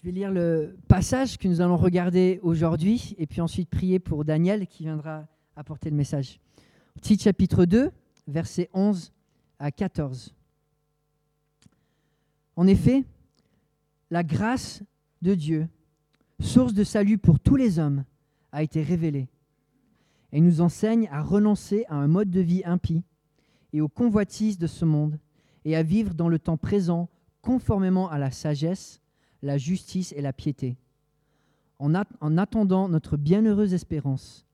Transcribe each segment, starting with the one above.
Je vais lire le passage que nous allons regarder aujourd'hui et puis ensuite prier pour Daniel qui viendra apporter le message. Titre chapitre 2, versets 11 à 14. En effet, la grâce de Dieu, source de salut pour tous les hommes, a été révélée et nous enseigne à renoncer à un mode de vie impie et aux convoitises de ce monde et à vivre dans le temps présent conformément à la sagesse, la justice et la piété, en, en attendant notre bienheureuse espérance,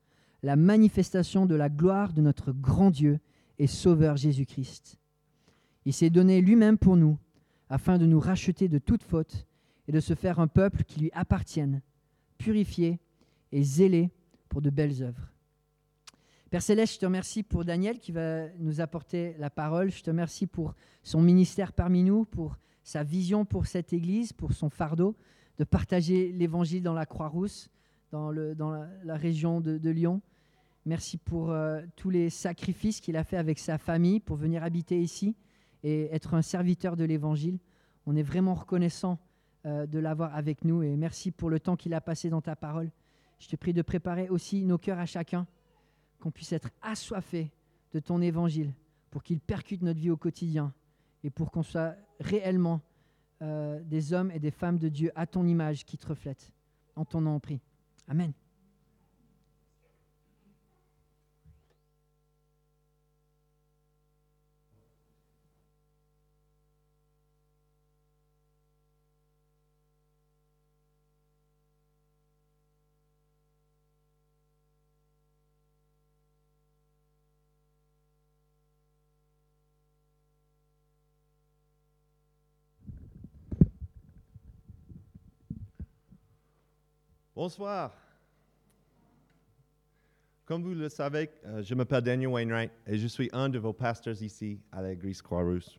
la manifestation de la gloire de notre grand Dieu et Sauveur Jésus-Christ. Il s'est donné lui-même pour nous, afin de nous racheter de toute faute et de se faire un peuple qui lui appartienne, purifié et zélé pour de belles œuvres. Père Céleste, je te remercie pour Daniel qui va nous apporter la parole. Je te remercie pour son ministère parmi nous, pour sa vision pour cette Église, pour son fardeau de partager l'Évangile dans la Croix-Rousse, dans, la, région de, Lyon. Merci pour euh, tous les sacrifices qu'il a fait avec sa famille pour venir habiter ici et être un serviteur de l'Évangile. On est vraiment reconnaissant euh, de l'avoir avec nous et merci pour le temps qu'il a passé dans ta parole. Je te prie de préparer aussi nos cœurs à chacun qu'on puisse être assoiffé de ton évangile pour qu'il percute notre vie au quotidien et pour qu'on soit réellement euh, des hommes et des femmes de Dieu à ton image qui te reflètent. En ton nom, on prie. Amen. Bonsoir. Comme vous le savez, euh, je m'appelle Daniel Wainwright et je suis un de vos pasteurs ici à l'église Croix-Rousse.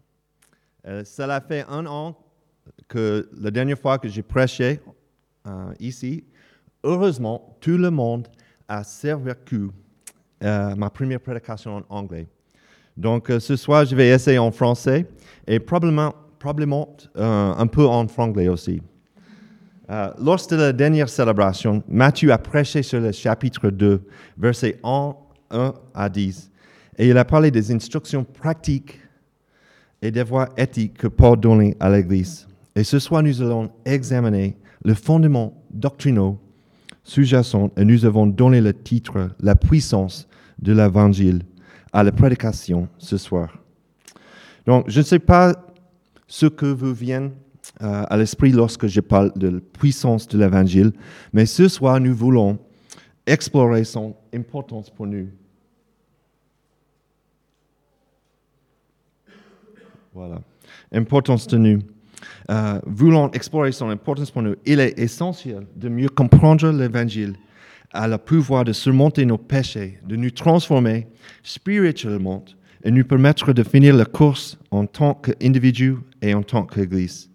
Euh, cela fait un an que la dernière fois que j'ai prêché euh, ici, heureusement, tout le monde a survécu ma première prédication en anglais. Donc ce soir, je vais essayer en français et probablement, probablement un peu en franglais aussi. Euh, lors de la dernière célébration, Matthieu a prêché sur le chapitre 2, versets 1, à 10, et il a parlé des instructions pratiques et des voies éthiques que Paul donnait à l'Église. Et ce soir, nous allons examiner le fondement doctrinaux sous-jacent et nous avons donné le titre La puissance de l'Évangile à la prédication ce soir. Donc, je ne sais pas ce que vous vient euh, à l'esprit lorsque je parle de la puissance de l'Évangile, mais ce soir, nous voulons explorer son importance pour nous. Voilà, importance de nous. Euh, voulons explorer son importance pour nous. Il est essentiel de mieux comprendre l'Évangile à le pouvoir de surmonter nos péchés, de nous transformer spirituellement et nous permettre de finir la course en tant qu'individu et en tant qu'Église.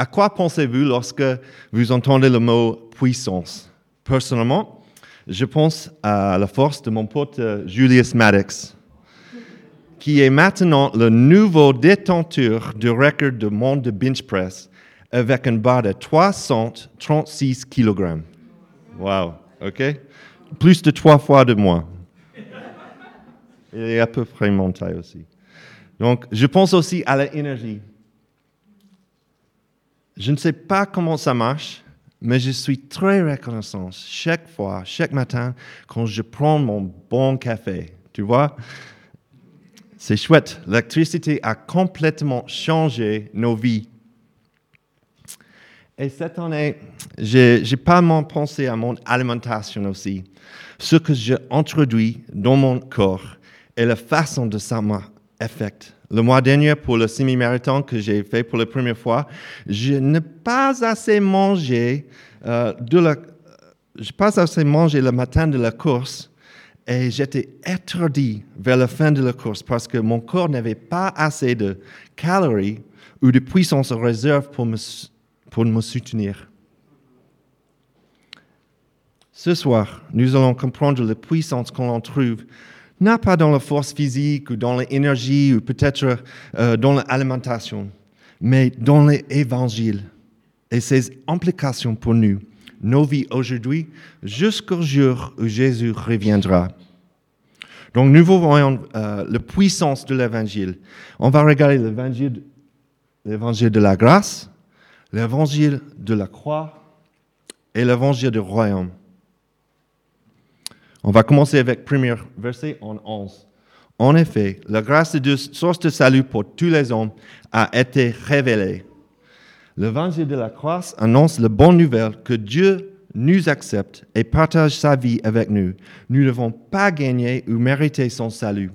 À quoi pensez-vous lorsque vous entendez le mot puissance? Personnellement, je pense à la force de mon pote euh, Julius Maddox, qui est maintenant le nouveau détenteur du record du monde de bench press avec une barre de 336 kg. Wow, OK? Plus de trois fois de moi. Il est à peu près mon taille aussi. Donc, je pense aussi à l'énergie je ne sais pas comment ça marche, mais je suis très reconnaissant chaque fois, chaque matin, quand je prends mon bon café. Tu vois? C'est chouette. L'électricité a complètement changé nos vies. Et cette année, j'ai pas mal pensé à mon alimentation aussi. Ce que j'ai introduit dans mon corps et la façon de ça m'affecte. Le mois dernier, pour le semi-marathon que j'ai fait pour la première fois, je n'ai pas assez mangé euh, le matin de la course et j'étais étourdi vers la fin de la course parce que mon corps n'avait pas assez de calories ou de puissance en réserve pour me, pour me soutenir. Ce soir, nous allons comprendre la puissance qu'on trouve non pas dans la force physique ou dans l'énergie ou peut-être euh, dans l'alimentation, mais dans l'évangile. et ses implications pour nous, nos vies aujourd'hui, jusqu'au jour où Jésus reviendra. Donc nous voyons euh, la puissance de l'évangile. On va regarder l'évangile, l'évangile de la grâce, l'évangile de la croix et l'évangile du royaume. On va commencer avec premier verset en 11. En effet, la grâce de Dieu, source de salut pour tous les hommes, a été révélée. L'évangile de la croix annonce la bonne nouvelle que Dieu nous accepte et partage sa vie avec nous. Nous ne devons pas gagner ou mériter son salut,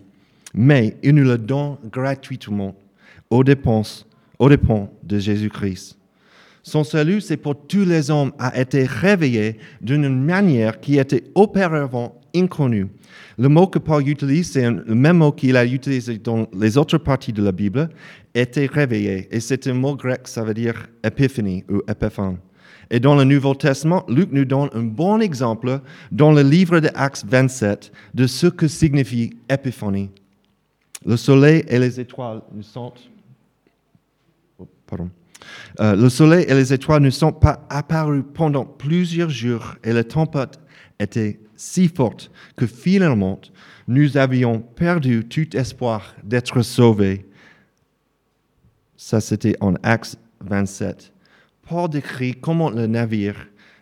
mais il nous le donne gratuitement aux dépenses, aux dépens de Jésus-Christ. Son salut, c'est pour tous les hommes, a été réveillé d'une manière qui était auparavant inconnue. Le mot que Paul utilise, c'est le même mot qu'il a utilisé dans les autres parties de la Bible, était réveillé. Et c'est un mot grec, ça veut dire épiphanie ou épiphane. Et dans le Nouveau Testament, Luc nous donne un bon exemple dans le livre de Actes 27 de ce que signifie épiphanie. Le soleil et les étoiles nous sont... Oh, pardon. Euh, le soleil et les étoiles ne sont pas apparus pendant plusieurs jours et la tempête était si forte que finalement nous avions perdu tout espoir d'être sauvés. Ça, c'était en Actes 27. Paul décrit comment le navire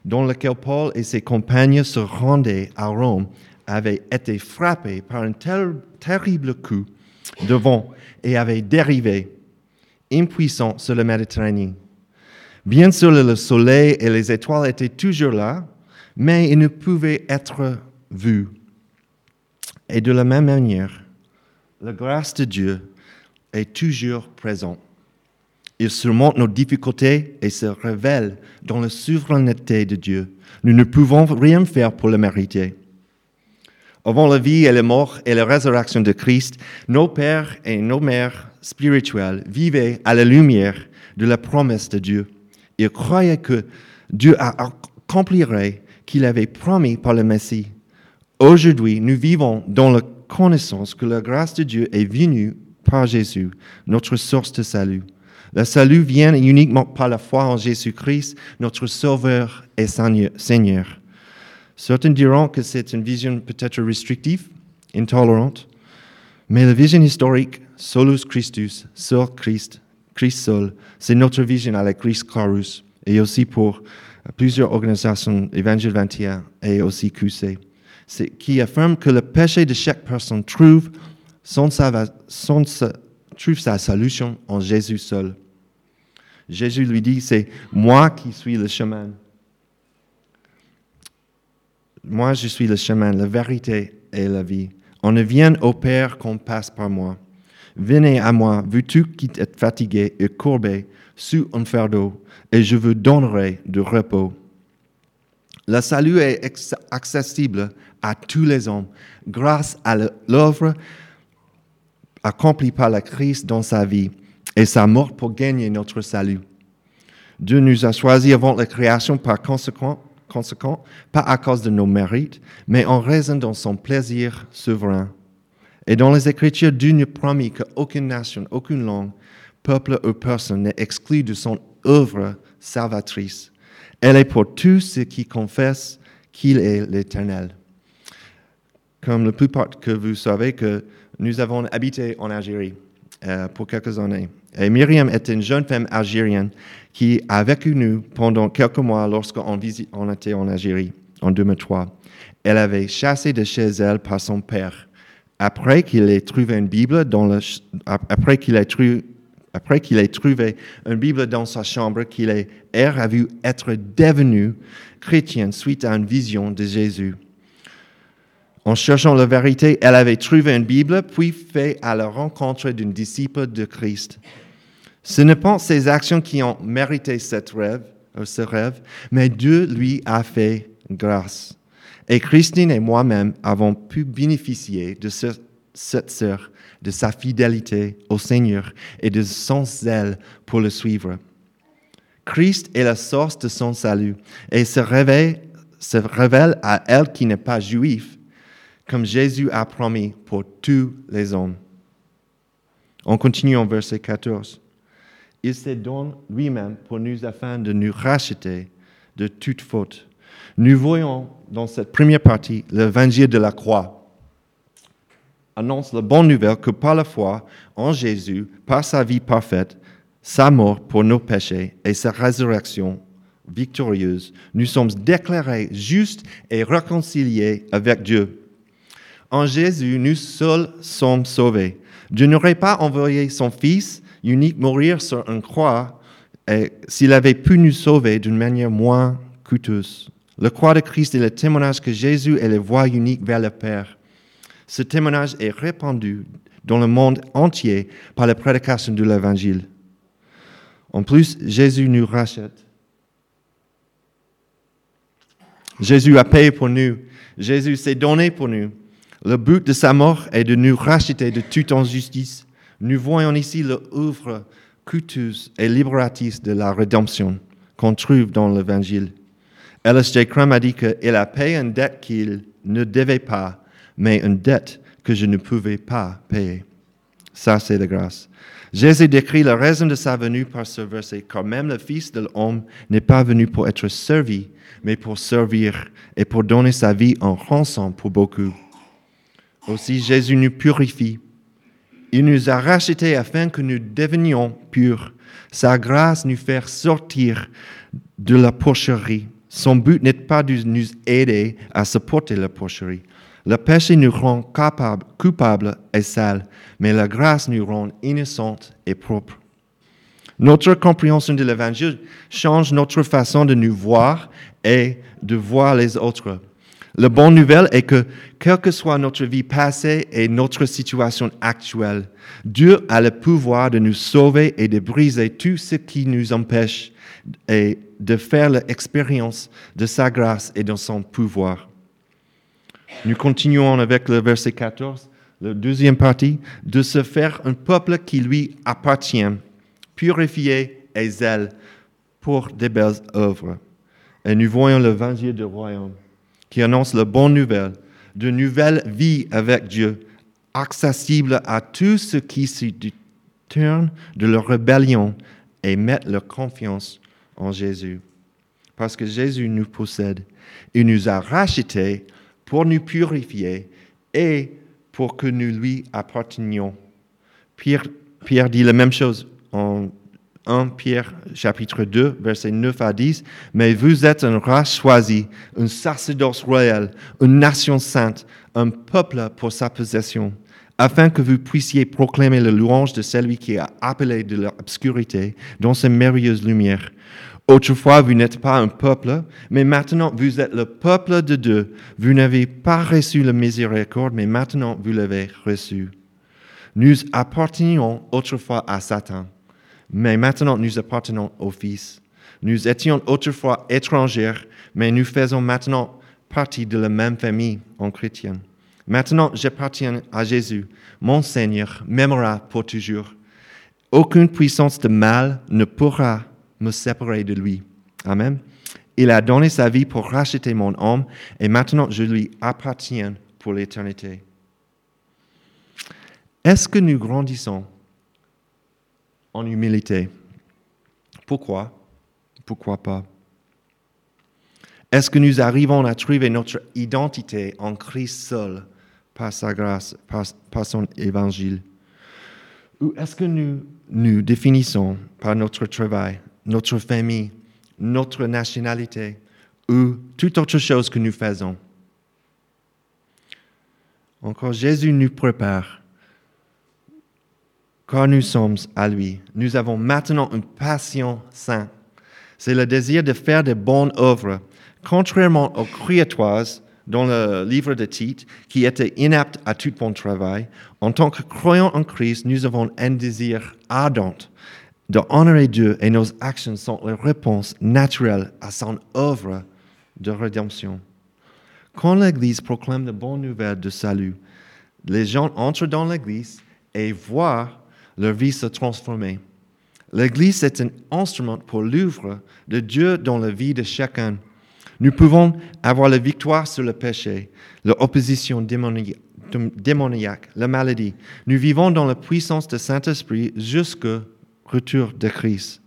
dans lequel Paul et ses compagnons se rendaient à Rome avait été frappé par un terrible coup de vent et avait dérivé impuissant sur le Méditerranée. Bien sûr, le soleil et les étoiles étaient toujours là, mais ils ne pouvaient être vus. Et de la même manière, la grâce de Dieu est toujours présente. Il surmonte nos difficultés et se révèle dans la souveraineté de Dieu. Nous ne pouvons rien faire pour le mériter. Avant la vie et la mort et la résurrection de Christ, nos pères et nos mères spirituels vivaient à la lumière de la promesse de Dieu. Ils croyaient que Dieu accomplirait qu'il avait promis par le Messie. Aujourd'hui, nous vivons dans la connaissance que la grâce de Dieu est venue par Jésus, notre source de salut. Le salut vient uniquement par la foi en Jésus-Christ, notre Sauveur et Seigneur. Certains diront que c'est une vision peut-être restrictive, intolérante, mais la vision historique solus Christus, seul Christ, Christ seul, c'est notre vision avec Christ Carus et aussi pour plusieurs organisations, Évangile 21 et aussi QC, qui affirme que le péché de chaque personne trouve, son, son, trouve sa solution en Jésus seul. Jésus lui dit, c'est moi qui suis le chemin. Moi, je suis le chemin, la vérité et la vie. On ne vient au Père qu'on passe par moi. Venez à moi, vous tous qui êtes fatigués et courbés sous un fardeau, et je vous donnerai du repos. Le salut est accessible à tous les hommes grâce à l'œuvre accomplie par la Christ dans sa vie et sa mort pour gagner notre salut. Dieu nous a choisis avant la création par conséquent, conséquent, pas à cause de nos mérites, mais en raison de son plaisir souverain. Et dans les Écritures, Dieu nous promet qu'aucune nation, aucune langue, peuple ou personne n'est exclu de son œuvre salvatrice. Elle est pour tous ceux qui confessent qu'il est l'Éternel. Comme la plupart que vous savez que nous avons habité en Algérie euh, pour quelques années. Et Myriam était une jeune femme algérienne qui a vécu nous pendant quelques mois lorsqu'on on était en Algérie en 2003. Elle avait chassé de chez elle par son père. Après qu'il ait trouvé une Bible dans sa chambre, qu'il ait vu être devenu chrétien suite à une vision de Jésus. En cherchant la vérité, elle avait trouvé une Bible, puis fait à la rencontre d'une disciple de Christ. Ce ne pas ses actions qui ont mérité cette rêve, euh, ce rêve, mais Dieu lui a fait grâce. Et Christine et moi-même avons pu bénéficier de cette sœur, de sa fidélité au Seigneur et de son zèle pour le suivre. Christ est la source de son salut et se révèle, se révèle à elle qui n'est pas juif, comme Jésus a promis pour tous les hommes. On continue en verset 14. Il se donne lui-même pour nous afin de nous racheter de toute faute. Nous voyons dans cette première partie l'évangile de la croix annonce la bonne nouvelle que par la foi en Jésus, par sa vie parfaite, sa mort pour nos péchés et sa résurrection victorieuse, nous sommes déclarés justes et réconciliés avec Dieu. En Jésus, nous seuls sommes sauvés. Dieu n'aurait pas envoyé son Fils unique mourir sur une croix s'il avait pu nous sauver d'une manière moins coûteuse. La croix de Christ est le témoignage que Jésus est la voie unique vers le Père. Ce témoignage est répandu dans le monde entier par la prédication de l'Évangile. En plus, Jésus nous rachète. Jésus a payé pour nous. Jésus s'est donné pour nous. Le but de sa mort est de nous racheter de toute injustice. Nous voyons ici l'œuvre coûteuse et libératrice de la rédemption qu'on trouve dans l'Évangile. L.S.J. Crum a dit qu'il a payé une dette qu'il ne devait pas mais une dette que je ne pouvais pas payer. Ça, c'est la grâce. Jésus décrit la raison de sa venue par ce verset, car même le Fils de l'homme n'est pas venu pour être servi, mais pour servir et pour donner sa vie en rançon pour beaucoup. Aussi, Jésus nous purifie. Il nous a rachetés afin que nous devenions purs. Sa grâce nous fait sortir de la porcherie. Son but n'est pas de nous aider à supporter la porcherie, le péché nous rend coupables et sales, mais la grâce nous rend innocentes et propres. Notre compréhension de l'Évangile change notre façon de nous voir et de voir les autres. La bonne nouvelle est que, quelle que soit notre vie passée et notre situation actuelle, Dieu a le pouvoir de nous sauver et de briser tout ce qui nous empêche et de faire l'expérience de sa grâce et de son pouvoir. Nous continuons avec le verset 14, la deuxième partie, de se faire un peuple qui lui appartient, purifié et zèle pour des belles œuvres. Et nous voyons l'évangile du royaume qui annonce la bonne nouvelle de nouvelle vie avec Dieu, accessible à tous ceux qui se détournent de leur rébellion et mettent leur confiance en Jésus. Parce que Jésus nous possède. Il nous a rachetés pour nous purifier et pour que nous lui appartenions. Pierre, Pierre dit la même chose en 1 Pierre chapitre 2, versets 9 à 10. Mais vous êtes une race choisie, un sacerdoce royal, une nation sainte, un peuple pour sa possession, afin que vous puissiez proclamer la louange de celui qui a appelé de l'obscurité dans sa merveilleuse lumière. Autrefois, vous n'êtes pas un peuple, mais maintenant, vous êtes le peuple de Dieu. Vous n'avez pas reçu la miséricorde, mais maintenant, vous l'avez reçu. Nous appartenions autrefois à Satan, mais maintenant, nous appartenons au Fils. Nous étions autrefois étrangers, mais nous faisons maintenant partie de la même famille en chrétien. Maintenant, j'appartiens à Jésus. Mon Seigneur m'aimera pour toujours. Aucune puissance de mal ne pourra me séparer de lui. Amen. Il a donné sa vie pour racheter mon âme et maintenant je lui appartiens pour l'éternité. Est-ce que nous grandissons en humilité Pourquoi? Pourquoi pas? Est-ce que nous arrivons à trouver notre identité en Christ seul par sa grâce, par, par son évangile? Ou est-ce que nous nous définissons par notre travail, notre famille, notre nationalité ou toute autre chose que nous faisons? Encore, Jésus nous prépare. Quand nous sommes à lui, nous avons maintenant une passion sainte. C'est le désir de faire de bonnes œuvres, contrairement aux créatoires dans le livre de Tite, qui étaient inaptes à tout bon travail. En tant que croyants en Christ, nous avons un désir ardent de honorer Dieu et nos actions sont la réponse naturelle à son œuvre de rédemption. Quand l'Église proclame la bonne nouvelle de salut, les gens entrent dans l'Église et voient leur vie se transformer. L'Église est un instrument pour l'œuvre de Dieu dans la vie de chacun. Nous pouvons avoir la victoire sur le péché, l'opposition démoniaque, la maladie. Nous vivons dans la puissance du Saint-Esprit jusque retour de Christ.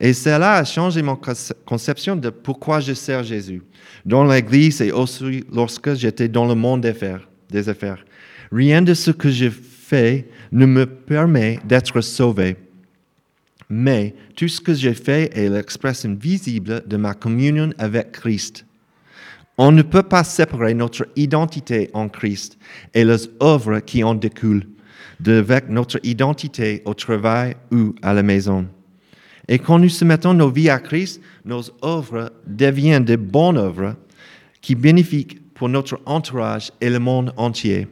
Et cela a changé mon conception de pourquoi je sers Jésus. Dans l'Église et aussi lorsque j'étais dans le monde des affaires, des affaires. Rien de ce que je fais ne me permet d'être sauvé. Mais tout ce que j'ai fait est l'expression visible de ma communion avec Christ. On ne peut pas séparer notre identité en Christ et les œuvres qui en découlent avec notre identité au travail ou à la maison. Et quand nous soumettons nos vies à Christ, nos œuvres deviennent de bonnes œuvres qui bénéficient pour notre entourage et le monde entier.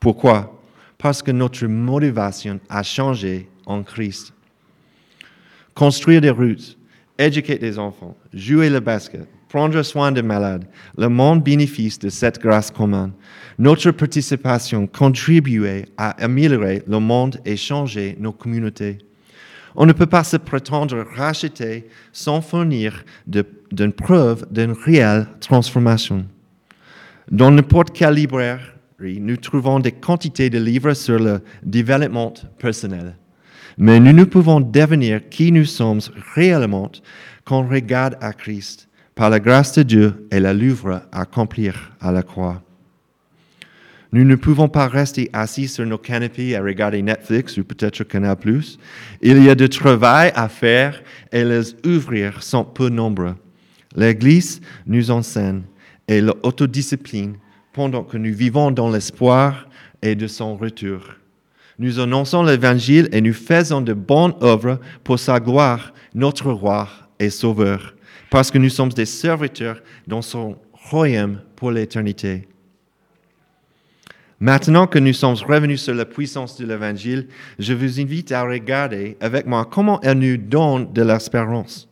Pourquoi? Parce que notre motivation a changé en Christ. Construire des routes, éduquer des enfants, jouer le basket, prendre soin des malades, le monde bénéficie de cette grâce commune. Notre participation contribue à améliorer le monde et changer nos communautés. On ne peut pas se prétendre racheter sans fournir d'une preuve d'une réelle transformation. Dans n'importe quelle librairie, nous trouvons des quantités de livres sur le développement personnel. Mais nous ne pouvons devenir qui nous sommes réellement quand on regarde à Christ, par la grâce de Dieu et la livre à accomplir à la croix. Nous ne pouvons pas rester assis sur nos canapés à regarder Netflix ou peut-être Canal+. Il y a du travail à faire et les ouvriers sont peu nombreux. L'Église nous enseigne et l'autodiscipline pendant que nous vivons dans l'espoir et de son retour. Nous annonçons l'Évangile et nous faisons de bonnes œuvres pour sa gloire, notre roi et sauveur, parce que nous sommes des serviteurs dans son royaume pour l'éternité. Maintenant que nous sommes revenus sur la puissance de l'Évangile, je vous invite à regarder avec moi comment elle nous donne de l'espérance.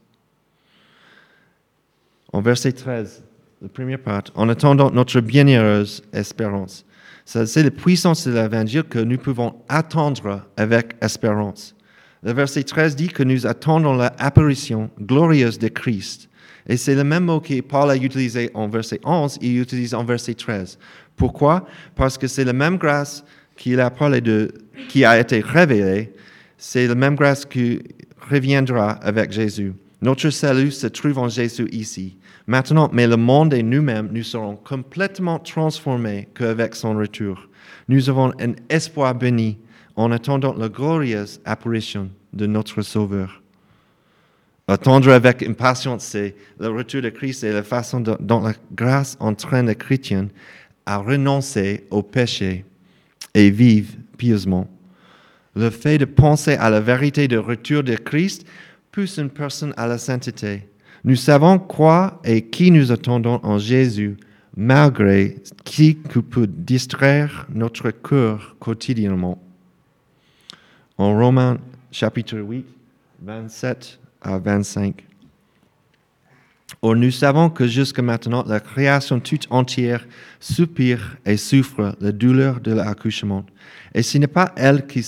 En verset 13, la première part, en attendant notre bienheureuse espérance. C'est la puissance de l'Évangile que nous pouvons attendre avec espérance. Le verset 13 dit que nous attendons l'apparition glorieuse de Christ. Et c'est le même mot que Paul a utilisé en verset 11, il utilise en verset 13. Pourquoi? Parce que c'est la même grâce qu'il a parlé de, qui a été révélée, c'est la même grâce qui reviendra avec Jésus. Notre salut se trouve en Jésus ici. Maintenant, mais le monde et nous-mêmes, nous serons complètement transformés qu'avec son retour. Nous avons un espoir béni en attendant la glorieuse apparition de notre Sauveur. Attendre avec impatience, c'est le retour de Christ et la façon dont la grâce entraîne les chrétiens à renoncer au péché et vivre pieusement. Le fait de penser à la vérité du retour de Christ pousse une personne à la sainteté. Nous savons quoi et qui nous attendons en Jésus, malgré qui peut distraire notre cœur quotidiennement. En Romains chapitre 8, 27 à 25. Or, nous savons que jusqu'à maintenant, la création toute entière soupire et souffre la douleur de l'accouchement. Et ce n'est pas elle qui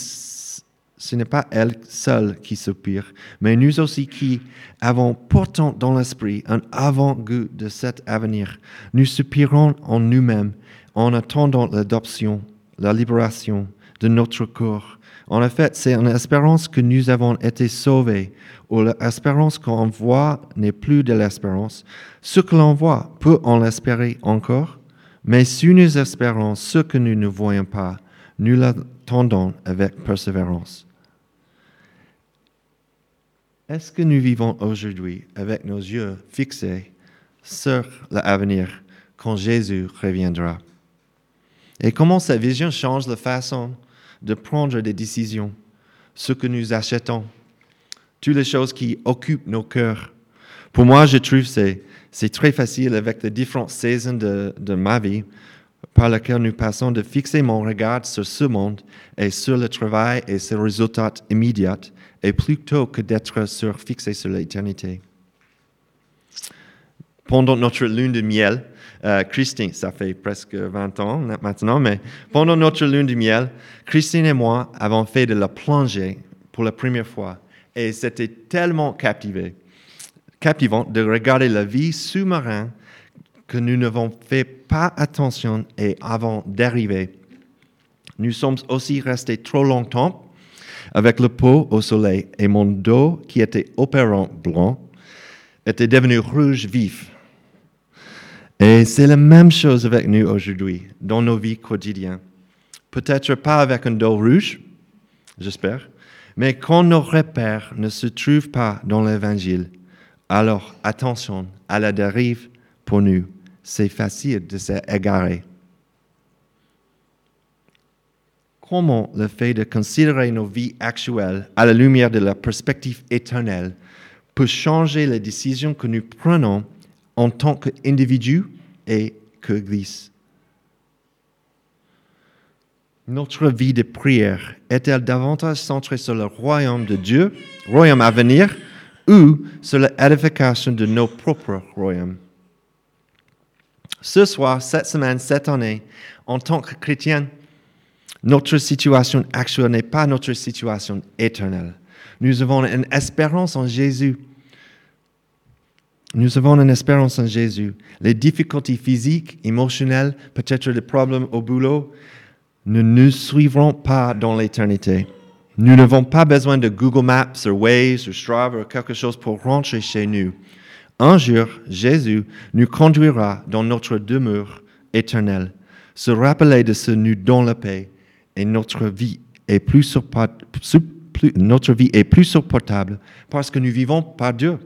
ce n'est pas elle seule qui soupire, mais nous aussi qui avons pourtant dans l'esprit un avant-goût de cet avenir. Nous soupirons en nous-mêmes en attendant l'adoption, la libération de notre corps. En effet, c'est en espérance que nous avons été sauvés où l'espérance qu'on voit n'est plus de l'espérance. Ce que l'on voit peut en l'espérer encore, mais si nous espérons ce que nous ne voyons pas, nous l'attendons avec persévérance. Est-ce que nous vivons aujourd'hui avec nos yeux fixés sur l'avenir quand Jésus reviendra? Et comment sa vision change la façon de prendre des décisions, ce que nous achetons, toutes les choses qui occupent nos cœurs. Pour moi, je trouve que c'est très facile avec les différentes saisons de, de ma vie par lesquelles nous passons de fixer mon regard sur ce monde et sur le travail et ses résultats immédiats, et plutôt que d'être sur, fixé sur l'éternité. Pendant notre lune de miel, euh, Christine, ça fait presque 20 ans maintenant, mais pendant notre lune de miel, Christine et moi avons fait de la plongée pour la première fois et c'était tellement captivé, captivant de regarder la vie sous-marine que nous n'avons fait pas attention et avant d'arriver. Nous sommes aussi restés trop longtemps avec le peau au soleil, et mon dos, qui était opérant blanc, était devenu rouge vif. Et c'est la même chose avec nous aujourd'hui, dans nos vies quotidiennes. Peut-être pas avec un dos rouge, j'espère, mais quand nos repères ne se trouvent pas dans l'Évangile, alors attention à la dérive pour nous. C'est facile de s'égarer. Comment le fait de considérer nos vies actuelles à la lumière de la perspective éternelle peut changer les décisions que nous prenons en tant qu'individus et qu'Église Notre vie de prière est-elle davantage centrée sur le royaume de Dieu, royaume à venir, ou sur l'édification de nos propres royaumes? Ce soir, cette semaine, cette année, en tant que chrétien, notre situation actuelle n'est pas notre situation éternelle. Nous avons une espérance en Jésus. Nous avons une espérance en Jésus. Les difficultés physiques, émotionnelles, peut-être les problèmes au boulot, ne nous suivront pas dans l'éternité. Nous n'avons pas besoin de Google Maps ou Waze ou Strava ou quelque chose pour rentrer chez nous. Un jour, Jésus nous conduira dans notre demeure éternelle. Se rappeler de ce nous dans la paix et notre vie est plus, notre vie est plus supportable parce que nous vivons par Dieu.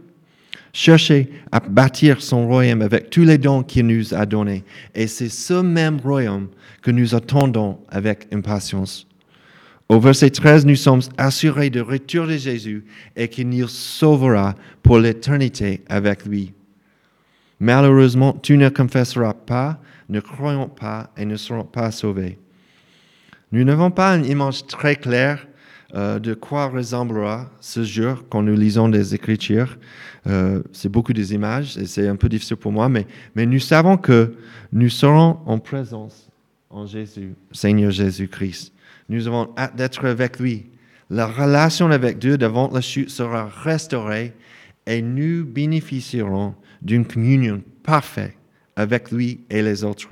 Cherchez à bâtir son royaume avec tous les dons qu'il nous a donnés. Et c'est ce même royaume que nous attendons avec impatience. Au verset 13, nous sommes assurés de retour de Jésus et qu'il nous sauvera pour l'éternité avec lui. Malheureusement, tu ne confesseras pas, ne croyons pas et ne serons pas sauvés. Nous n'avons pas une image très claire euh, de quoi ressemblera ce jour quand nous lisons des Écritures. Euh, c'est beaucoup des images et c'est un peu difficile pour moi, mais, mais nous savons que nous serons en présence en Jésus, Seigneur Jésus-Christ. Nous avons hâte d'être avec lui. La relation avec Dieu devant la chute sera restaurée et nous bénéficierons d'une communion parfaite avec lui et les autres.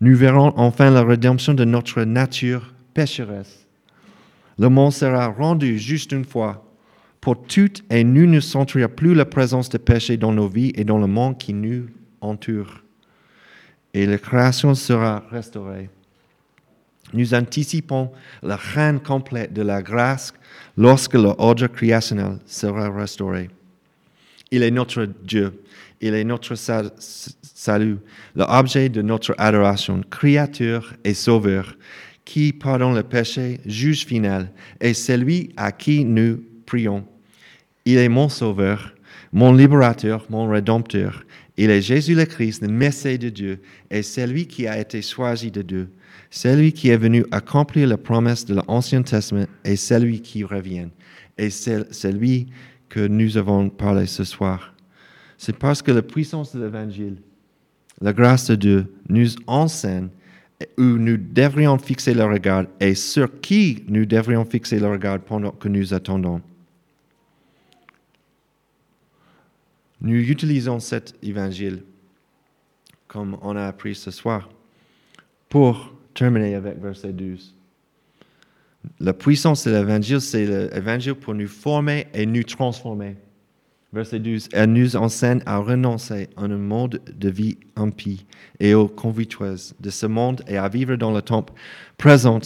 Nous verrons enfin la rédemption de notre nature pécheresse. Le monde sera rendu juste une fois pour toutes et nous ne sentirons plus la présence de péché dans nos vies et dans le monde qui nous entoure. Et la création sera restaurée. Nous anticipons la fin complète de la grâce lorsque l'ordre créationnel sera restauré. Il est notre Dieu, il est notre salut, l'objet de notre adoration, créateur et sauveur, qui pardonne le péché, juge final, et celui à qui nous prions. Il est mon sauveur, mon libérateur, mon rédempteur. Il est Jésus le Christ, le Messie de Dieu, et celui qui a été choisi de Dieu, celui qui est venu accomplir la promesse de l'Ancien Testament, et celui qui revient, et celui que nous avons parlé ce soir. C'est parce que la puissance de l'Évangile, la grâce de Dieu nous enseigne où nous devrions fixer le regard et sur qui nous devrions fixer le regard pendant que nous attendons. Nous utilisons cet évangile, comme on a appris ce soir, pour terminer avec verset 12. La puissance de l'évangile, c'est l'évangile pour nous former et nous transformer. Verset 12. Elle nous enseigne à renoncer à un mode de vie impie et aux convoitises de ce monde et à vivre dans le temps présent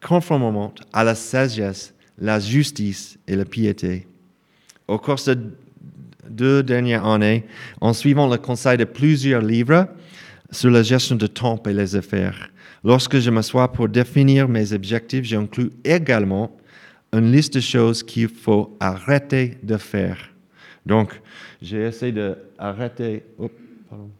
conformément à la sagesse, la justice et la piété. Au cours de deux dernières années, en suivant le conseil de plusieurs livres sur la gestion de temps et les affaires, lorsque je m'assois pour définir mes objectifs, j'inclus également une liste de choses qu'il faut arrêter de faire donc, j'ai essayé d'arrêter. Oh, pardon.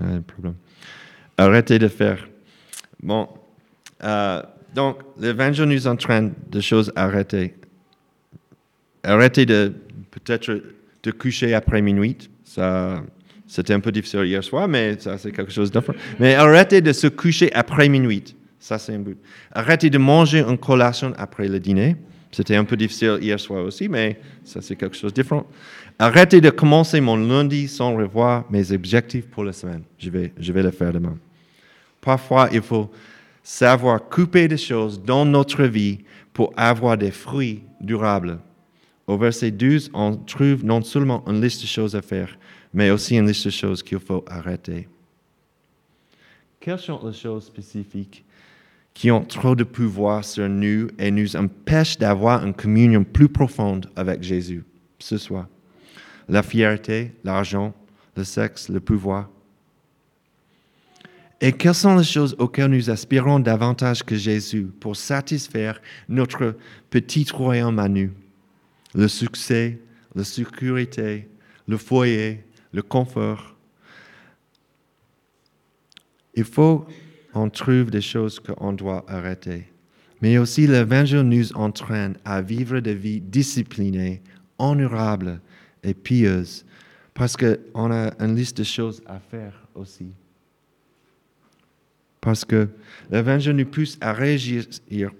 Ah. Arrêtez de faire. Bon, euh, donc l'évangile nous entraîne de choses arrêtées. Arrêtez de peut-être de coucher après minuit. Ça, c'était un peu difficile hier soir, mais ça, c'est quelque chose d'autre. Mais arrêtez de se coucher après minuit. Ça, c'est un but. Arrêtez de manger une collation après le dîner. C'était un peu difficile hier soir aussi, mais ça c'est quelque chose de différent. Arrêtez de commencer mon lundi sans revoir mes objectifs pour la semaine. Je vais, je vais le faire demain. Parfois, il faut savoir couper des choses dans notre vie pour avoir des fruits durables. Au verset 12, on trouve non seulement une liste de choses à faire, mais aussi une liste de choses qu'il faut arrêter. Quelles sont les choses spécifiques qui ont trop de pouvoir sur nous et nous empêchent d'avoir une communion plus profonde avec Jésus ce soir? La fierté, l'argent, le sexe, le pouvoir. Et quelles sont les choses auxquelles nous aspirons davantage que Jésus pour satisfaire notre petit royaume à nous? Le succès, la sécurité, le foyer, le confort. Il faut qu'on trouve des choses qu'on doit arrêter. Mais aussi l'Évangile nous entraîne à vivre des vies disciplinées, honorables et pieuses, parce qu'on a une liste de choses à faire aussi. Parce que l'Évangile nous pousse à réagir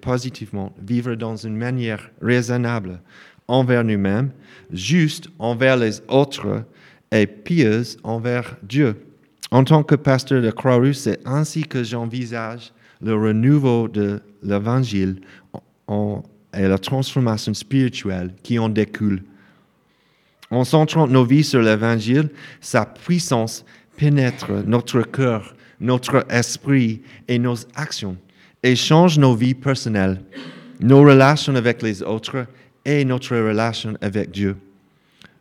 positivement, vivre dans une manière raisonnable envers nous-mêmes, juste envers les autres et pieuse envers Dieu. En tant que pasteur de Croix-Rouge, c'est ainsi que j'envisage le renouveau de l'Évangile et la transformation spirituelle qui en découle. En centrant nos vies sur l'Évangile, sa puissance pénètre notre cœur, notre esprit et nos actions et change nos vies personnelles, nos relations avec les autres et notre relation avec Dieu.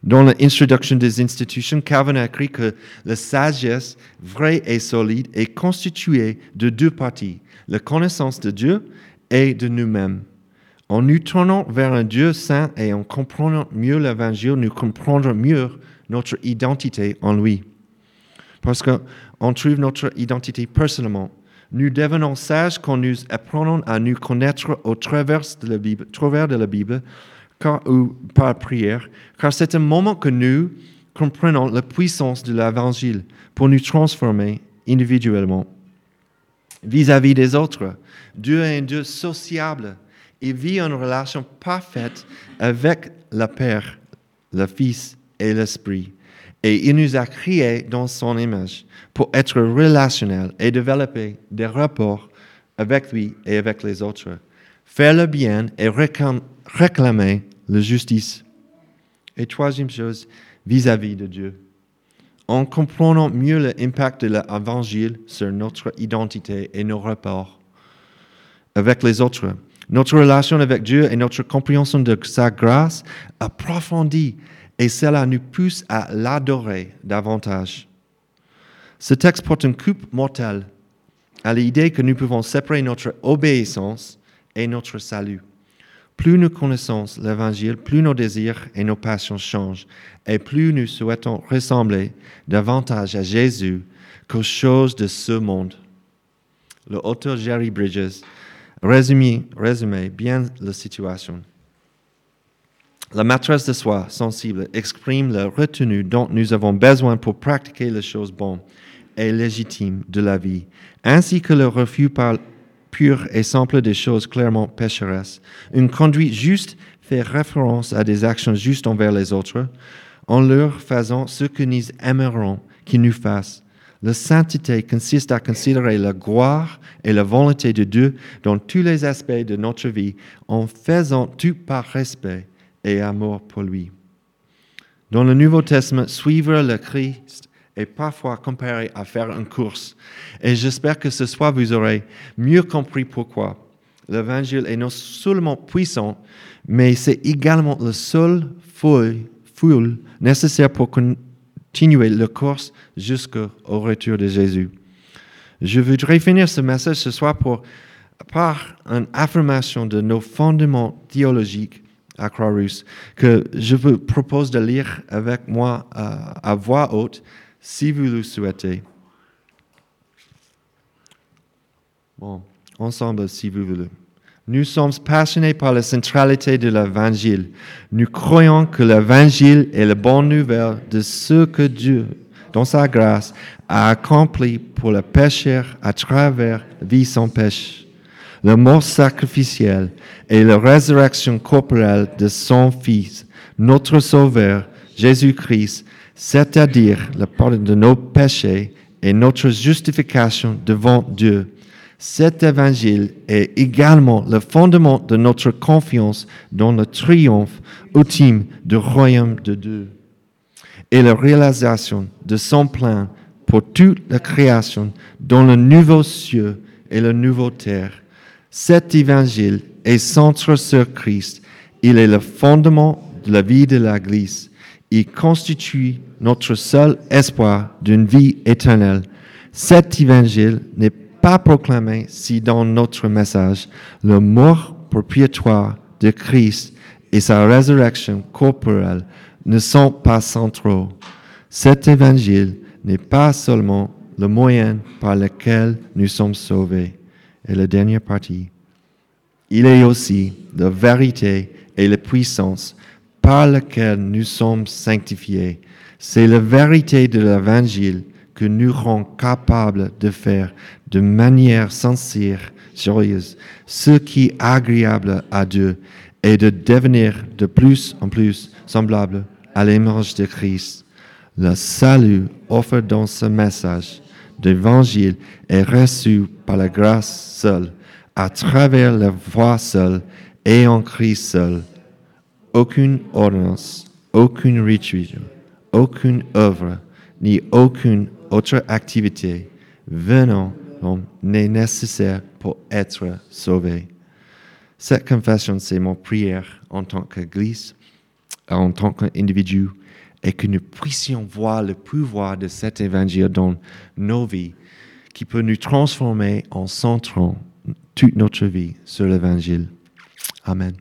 Dans l'introduction des institutions, Calvin a écrit que la sagesse vraie et solide est constituée de deux parties, la connaissance de Dieu et de nous-mêmes. En nous tournant vers un Dieu saint et en comprenant mieux l'Évangile, nous comprendrons mieux notre identité en lui. Parce qu'on trouve notre identité personnellement. Nous devenons sages quand nous apprenons à nous connaître au travers de la Bible, travers de la Bible ou par prière, car c'est un moment que nous comprenons la puissance de l'Évangile pour nous transformer individuellement. Vis-à-vis des autres, Dieu est un Dieu sociable. Il vit une relation parfaite avec le Père, le Fils et l'Esprit. Et il nous a créés dans son image pour être relationnel et développer des rapports avec lui et avec les autres. Faire le bien et réclamer la justice. Et troisième chose, vis-à-vis de Dieu. En comprenant mieux l'impact de l'évangile sur notre identité et nos rapports avec les autres, notre relation avec Dieu et notre compréhension de sa grâce approfondit et cela nous pousse à l'adorer davantage. Ce texte porte une coupe mortelle à l'idée que nous pouvons séparer notre obéissance et notre salut. Plus nous connaissons l'Évangile, plus nos désirs et nos passions changent, et plus nous souhaitons ressembler davantage à Jésus qu'aux choses de ce monde. Le auteur Jerry Bridges résume, bien la situation. La maîtresse de soi sensible exprime la retenue dont nous avons besoin pour pratiquer les choses bonnes et légitimes de la vie, ainsi que le refus par pure et simple des choses clairement pécheresses. Une conduite juste fait référence à des actions justes envers les autres, en leur faisant ce que nous aimerons qu'ils nous fassent. La sainteté consiste à considérer la gloire et la volonté de Dieu dans tous les aspects de notre vie, en faisant tout par respect et amour pour lui. Dans le Nouveau Testament, suivre le Christ et parfois comparé à faire une course. Et j'espère que ce soir, vous aurez mieux compris pourquoi. L'évangile est non seulement puissant, mais c'est également le seul foule nécessaire pour continuer la course jusqu'au retour de Jésus. Je voudrais finir ce message ce soir par une affirmation de nos fondements théologiques à Croix-Rousse que je vous propose de lire avec moi à, à voix haute si vous le souhaitez. Bon, ensemble, si vous voulez. Nous sommes passionnés par la centralité de l'Évangile. Nous croyons que l'Évangile est la bonne nouvelle de ce que Dieu, dans sa grâce, a accompli pour le pécheur à travers la vie sans péché. la mort sacrificielle et la résurrection corporelle de son Fils, notre Sauveur, Jésus-Christ, c'est-à-dire le pardon de nos péchés et notre justification devant Dieu. Cet évangile est également le fondement de notre confiance dans le triomphe ultime du royaume de Dieu et la réalisation de son plan pour toute la création dans le nouveau ciel et la nouvelle terre. Cet évangile est centré sur Christ. Il est le fondement de la vie de l'Église. Il constitue notre seul espoir d'une vie éternelle. Cet évangile n'est pas proclamé si dans notre message le mort propriétaire de Christ et sa résurrection corporelle ne sont pas centraux. Cet évangile n'est pas seulement le moyen par lequel nous sommes sauvés. Et la dernière partie, il est aussi la vérité et la puissance par laquelle nous sommes sanctifiés. C'est la vérité de l'Évangile que nous rend capables de faire de manière sincère, joyeuse, ce qui est agréable à Dieu et de devenir de plus en plus semblable à l'image de Christ. Le salut offert dans ce message d'évangile est reçu par la grâce seule, à travers la voie seule et en Christ seul. Aucune ordonnance, aucune rituel, aucune œuvre, ni aucune autre activité venant n'est nécessaire pour être sauvé. Cette confession, c'est mon prière en tant qu'Église, en tant qu'individu, et que nous puissions voir le pouvoir de cet évangile dans nos vies, qui peut nous transformer en centrant toute notre vie sur l'évangile. Amen.